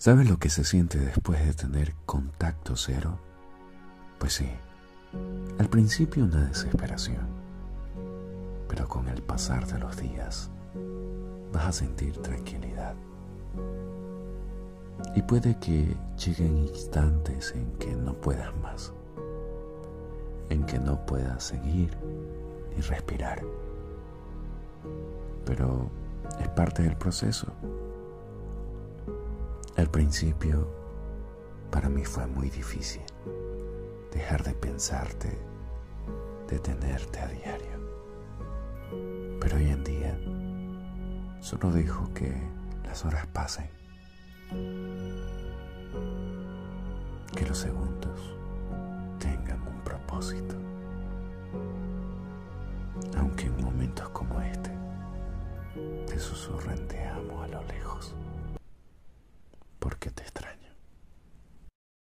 ¿Sabes lo que se siente después de tener contacto cero? Pues sí, al principio una desesperación, pero con el pasar de los días vas a sentir tranquilidad. Y puede que lleguen instantes en que no puedas más, en que no puedas seguir ni respirar. Pero es parte del proceso. Al principio, para mí fue muy difícil dejar de pensarte, de tenerte a diario. Pero hoy en día, solo dejo que las horas pasen, que los segundos tengan un propósito. Aunque en momentos como este te susurren te amo a lo lejos porque te